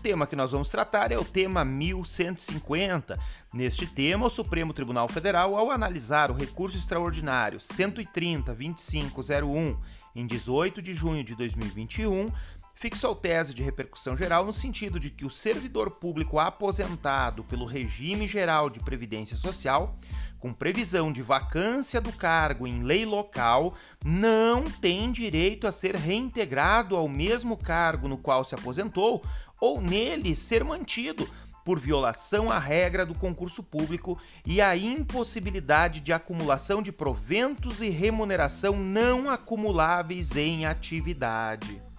tema que nós vamos tratar é o tema 1150. Neste tema, o Supremo Tribunal Federal, ao analisar o recurso extraordinário 130-2501 em 18 de junho de 2021, fixou tese de repercussão geral no sentido de que o servidor público aposentado pelo regime geral de previdência social, com previsão de vacância do cargo em lei local, não tem direito a ser reintegrado ao mesmo cargo no qual se aposentou ou nele ser mantido por violação à regra do concurso público e a impossibilidade de acumulação de proventos e remuneração não acumuláveis em atividade.